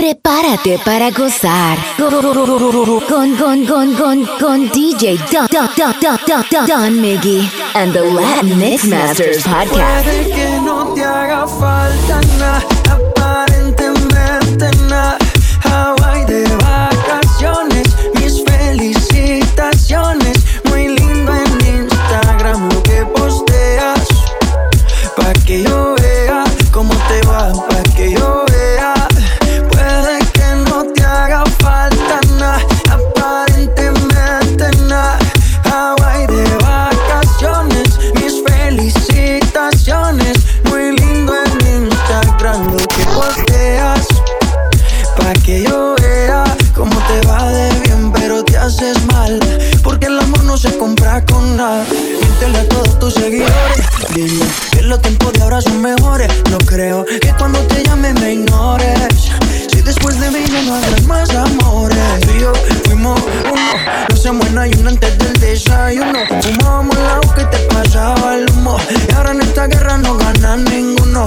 Prepárate para gozar con, con, con, con, con DJ Don, Don, Don, Don, Don, Don, Miggy and the Latin Mix Masters podcast. Haces mal. Porque el amor no se compra con nada. Miéntele a todos tus seguidores. Dime que los tiempos de ahora son mejores. No creo que cuando te llame me ignores. Si después de mí ya no habrá más amores. Tú y yo fuimos uno. No se muera y uno antes del desayuno. Fumábamos la agua y te pasaba el humo. Y ahora en esta guerra no gana ninguno.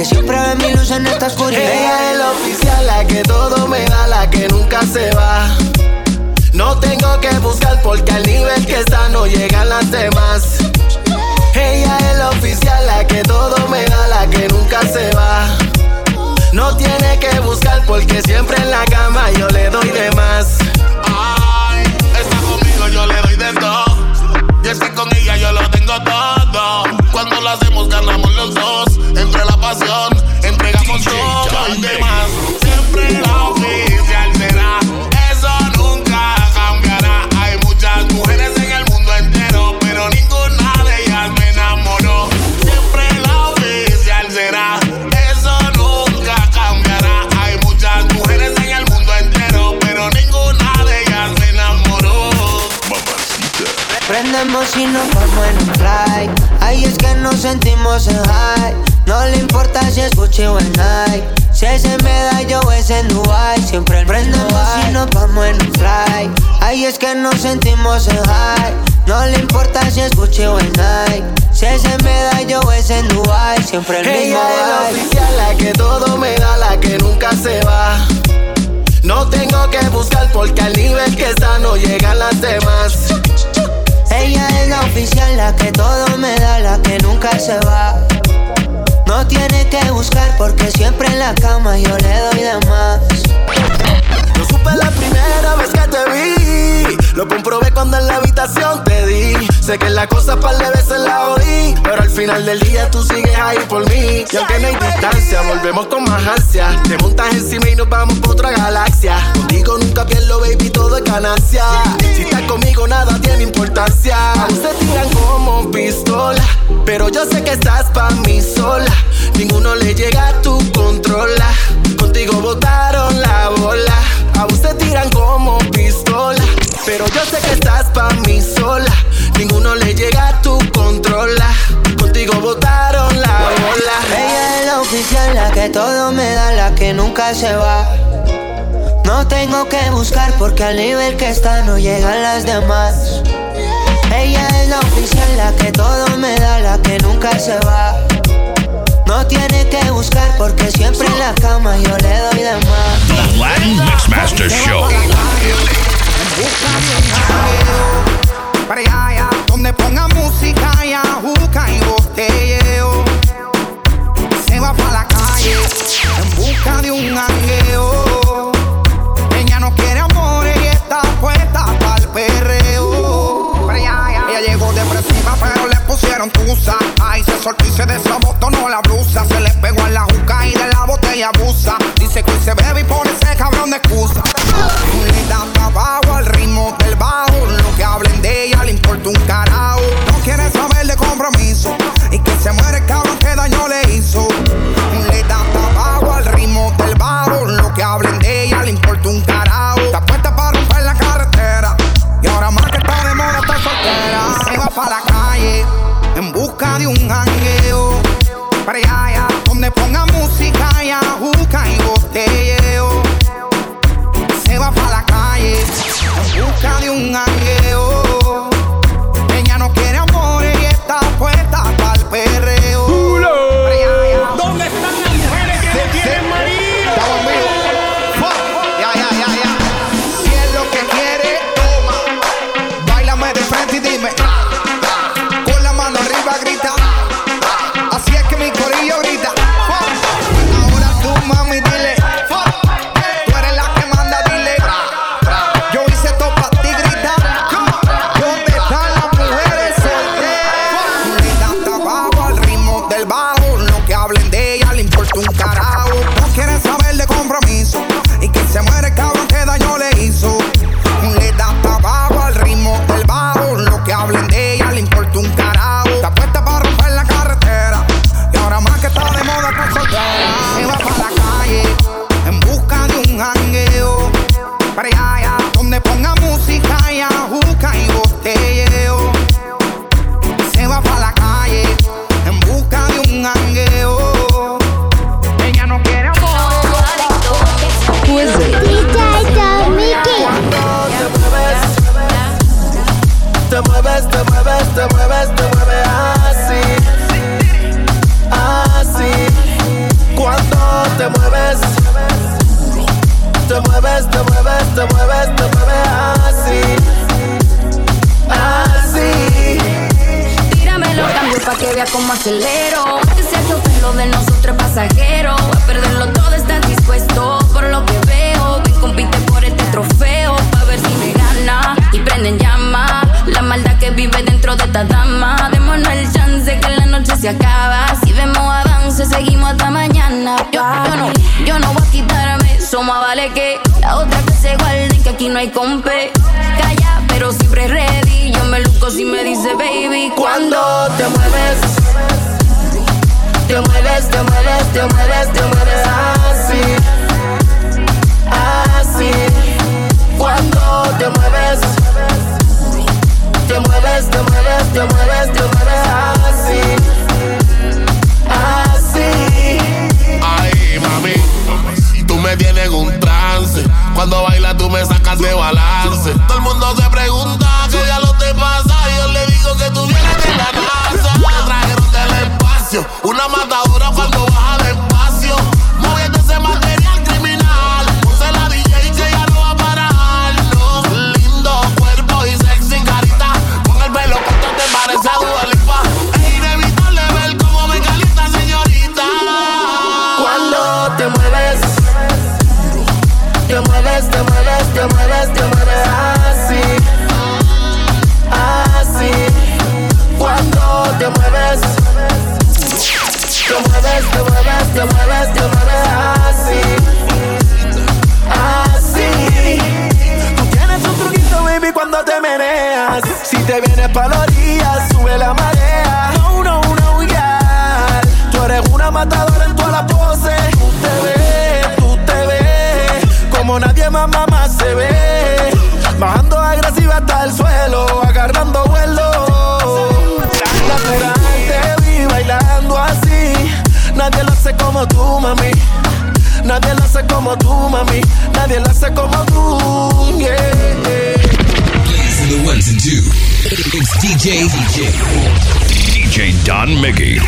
que siempre ve mi luz en esta oscuridad. Ella es la oficial, la que todo me da, la que nunca se va. No tengo que buscar porque al nivel que está no llegan las demás. Ella es la oficial, la que todo me da, la que nunca se va. No tiene que buscar porque siempre en la cama yo le doy de más. Con ella yo lo tengo todo. Cuando lo hacemos ganamos los dos. Entre la pasión, entregamos todo. Y demás, siempre la Prendemos y nos vamos en un fly. Ahí es que nos sentimos en high. No le importa si es Gucci o en Nike. Si ese me da yo es en Dubai. Siempre prendemos y nos vamos en un fly. Ahí es que nos sentimos en high. No le importa si es Gucci o en Nike. Si ese me da yo es en Dubai. Siempre el mismo Ella es la oficial, la que todo me da, la que nunca se va. No tengo que buscar porque al nivel que está no llegan las demás. Ella es la oficial, la que todo me da, la que nunca se va. No tiene que buscar porque siempre en la cama yo le doy de más. Lo supe la primera vez que te vi. Lo comprobé cuando en la habitación te di. Sé que la cosa par de veces la final del día tú sigues ahí por mí. Y aunque no hay distancia, volvemos con más ansia. Te montas encima y nos vamos por otra galaxia. Contigo nunca pierdo, baby, todo es ganancia. Si estás conmigo, nada tiene importancia. Se tiran como pistola. Pero yo sé que estás pa' mí sola. Ninguno le llega a tu controla. Contigo botaron la bola. Aún se tiran como pistola. Pero yo sé que estás pa' mí sola. Ninguno le llega a tu controla. Contigo botaron la bola. Ella es la oficial, la que todo me da, la que nunca se va. No tengo que buscar porque al nivel que está no llegan las demás. Ella es la oficial, la que todo me da, la que nunca se va. No tiene que buscar porque siempre en la cama yo le doy de más. The Latin Mixmaster Show. Para allá, donde ponga música y ajuca y botelleo. Se va para la calle en busca de un jangueo. Ella no quiere amores y está puesta para el perreo. Para allá. Ella llegó depresiva, pero le pusieron tusa. Ay, se soltó y se desabotonó se bebe y pone ese cabrón de excusa. dice baby cuando te mueves. Te mueves, te mueves, te mueves, te mueves así. Así. Cuando te mueves. Te mueves, te mueves, te mueves, te mueves así. Así. Ay, mami. Si tú me tienes un trance. Cuando bailas tú me sacas de balance. Todo el mundo se pregunta que ya lo you. Una hace como tú, mami. Nadie la hace como tú, mami. Nadie la hace como tú, yeah. Please, the ones and two. It's DJ DJ DJ Don Miggy.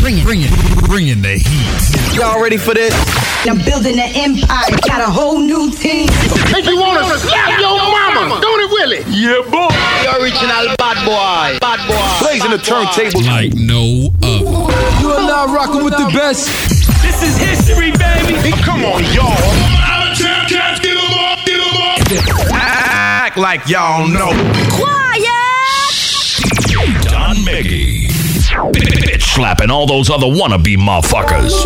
Bring it, bring it, bring in the heat. Y'all ready for this? I'm building an empire, got a whole new team. If you wanna slap your mama, don't it, Willie? Yeah, boy. The original bad boy, bad boy. plays in the turntable like no other now rocking with the best. This is history, baby. Oh, come on, y'all. Act like y'all know. Quiet. Don Miggy. Bitch slapping all those other wannabe motherfuckers.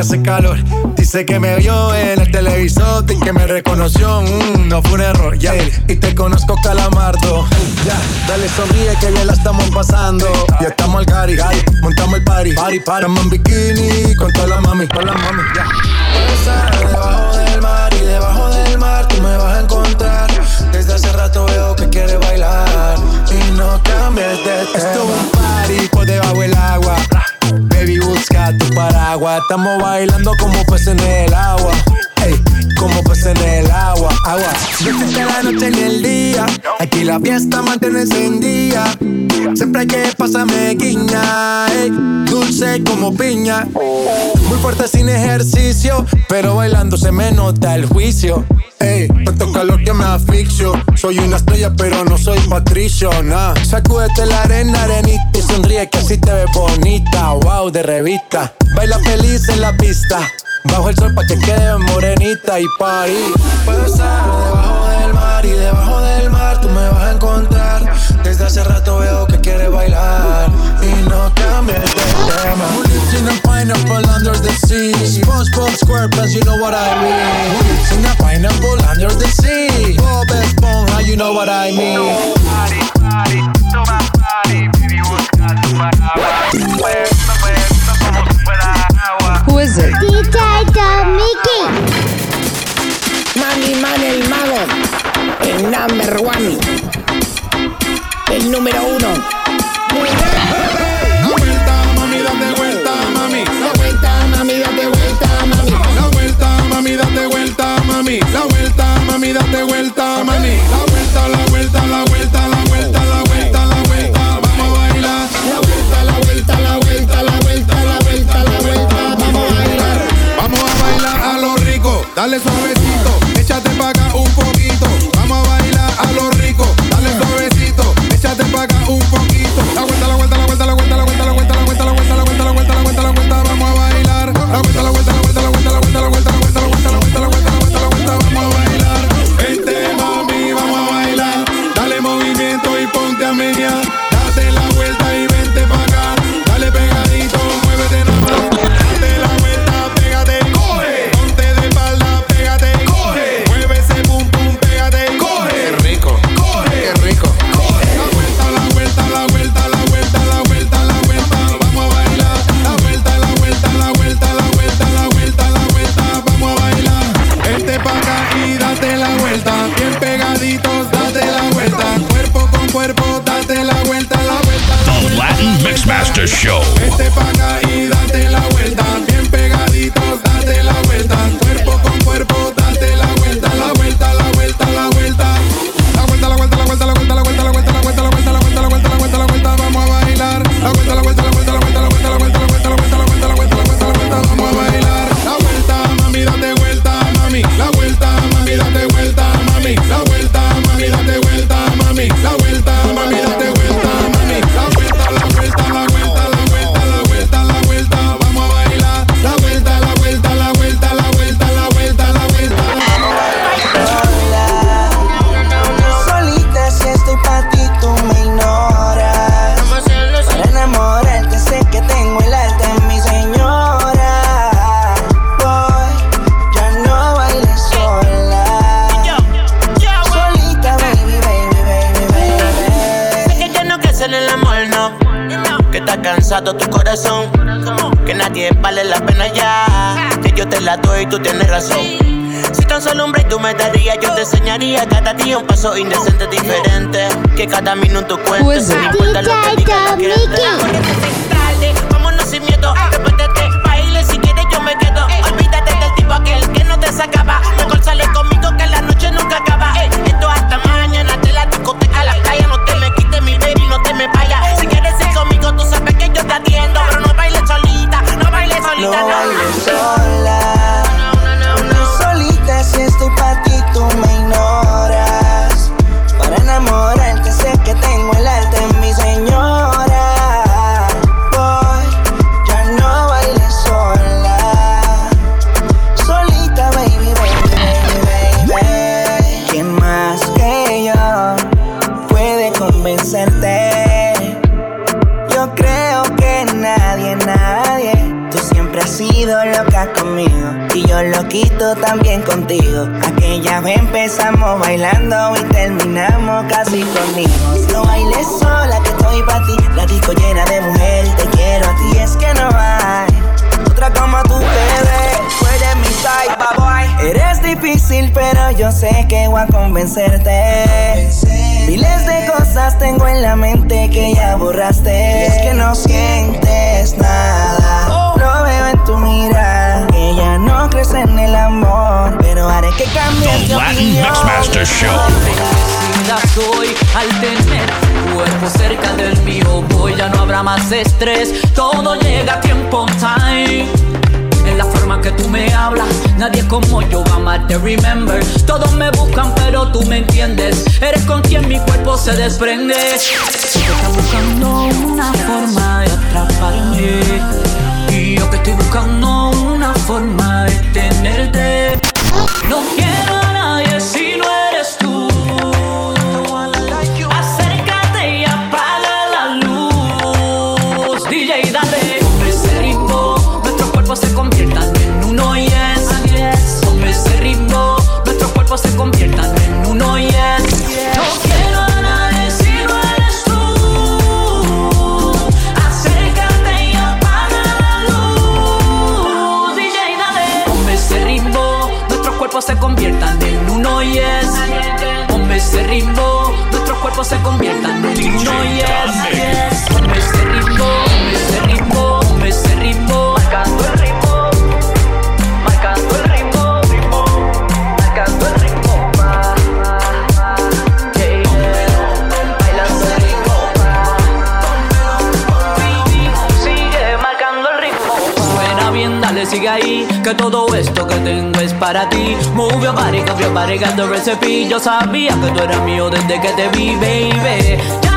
Hace calor. Dice que me vio en el televisor y que me reconoció. Mm, no fue un error, ya. Y te conozco, calamardo. Ya, dale sonríe que ya la estamos pasando. Ya estamos al gari, montamos el party. Party, party. Estamos en bikini con todas las mami, con las mami, ya. debajo del mar y debajo del mar tú me vas a encontrar. Desde hace rato veo que quieres bailar y no cambies de tema. Estamos bailando como peces en el agua. Ey, como peces en el agua. Agua. Se la noche ni el día. Aquí la fiesta mantiene encendida. Siempre hay que pasarme guiña. Ey, dulce como piña. Muy fuerte sin ejercicio. Pero bailando se me nota el juicio. Ey, tanto calor que me asfixio. Soy una estrella, pero no soy patricio, nah. Sacúdete la arena, arenita y sonríe que así te ves bonita. Wow, de revista. Baila feliz en la pista. Bajo el sol pa' que quede morenita y party. Puedo estar debajo del mar y debajo del mar tú me vas a encontrar. Desde hace rato veo que quieres bailar y no cambies de tema. Who lives in a pineapple under the sea? SpongeBob SquarePants, you know what I mean. Who lives in a pineapple under the sea? Bob Esponja, you know what I mean. Baby, busca tu. Who is it? DJ Mickey. Mami, man, el mago. El number one. El número. Solo un break tú me darías, yo te enseñaría cada día un paso indecente diferente. Que cada minuto cuente, sin importa lo que diga la gente. tarde, vámonos sin miedo. Repétete, baile si quieres yo me quedo. Olvídate del tipo aquel que no te sacaba. Mejor sale conmigo que la noche nunca acaba. Ey, esto hasta mañana de la discoteca a la playa. No te me quites mi baby, no te me vayas. Si quieres ir conmigo, tú sabes que yo te atiendo. Pero no bailes solita, no bailes solita. No bailes sola. Lo quito también contigo. Aquella vez empezamos bailando y terminamos casi conmigo. No bailes sola que estoy para ti. La disco llena de mujeres, te quiero a ti. Es que no hay otra como tú, bebé. Tú mi side, boy. Eres difícil, pero yo sé que voy a convencerte. Miles de cosas tengo en la mente que ya borraste. Es que no sientes nada. Lo veo en tu mirada. No crees en el amor. Pero haré que cambies de opinión. Mixmaster Show. soy al tener tu cuerpo cerca del mío. Voy, ya no habrá más estrés. Todo llega a tiempo time en la forma que tú me hablas. Nadie como yo va a amarte, remember. Todos me buscan, pero tú me entiendes. Eres con quien mi cuerpo se desprende. Si tú estás buscando una forma de atraparme, y yo que estoy buscando forma de tenerte. No quiero cuerpos se conviertan en uno y. Que todo esto que tengo es para ti. Move your body, your body got the recipe. Yo sabía que tú eras mío desde que te vi, baby.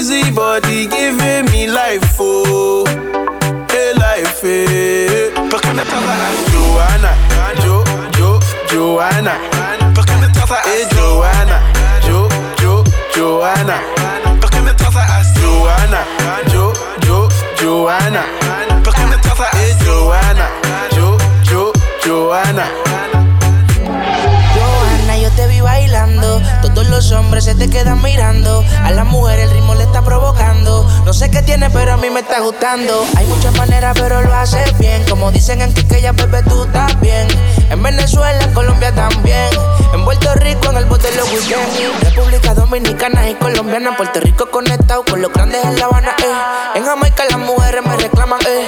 Busy body giving me life, oh, hey life, eh. ¿Por qué me tratas Joanna, Jo, Jo, Joanna? ¿Por qué me tratas Eh, Joanna, Jo, Jo, Joanna? ¿Por qué me tratas Joanna, Jo, Jo, Joanna? Los hombres se te quedan mirando. A la mujer el ritmo le está provocando. No sé qué tiene, pero a mí me está gustando. Hay muchas maneras, pero lo haces bien. Como dicen en Quiqueya, bebé, tú estás bien. En Venezuela, en Colombia también. En Puerto Rico, en el bote los weekends. República Dominicana y Colombiana. Puerto Rico conectado con los grandes en La Habana, eh. En Jamaica las mujeres me reclaman, eh.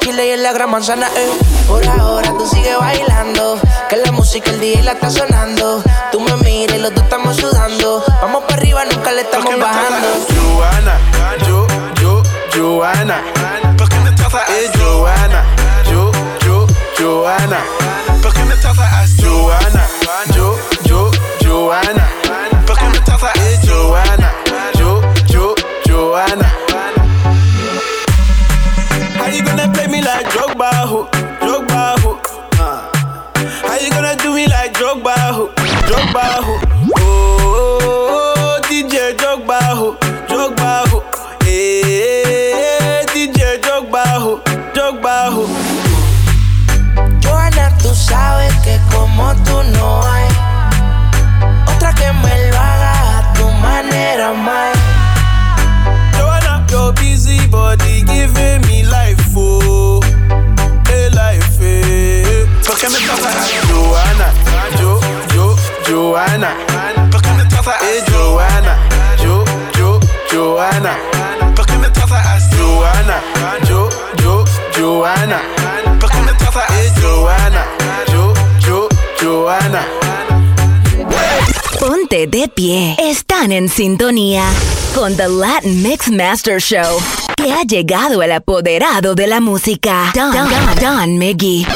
Chile y en la gran manzana, eh. Por ahora tú sigues bailando. Que la música el día la está sonando. Tú me miras y los dos estamos sudando. Vamos para arriba, nunca le estamos bajando. Joanna, Jo, Jo, Joanna. ¿Por qué me tratas Eh, Joanna, Jo, Jo, Joanna. ¿Por qué me tratas Joanna, Jo, Jo, Joanna? ¿Por me like Drogba, ho, Drogba, ho? Oh, DJ Drogba, ho, Drogba, ho. Eh, sintonía con The Latin Mix Master Show, que ha llegado el apoderado de la música, Don, Don, Don Miggy.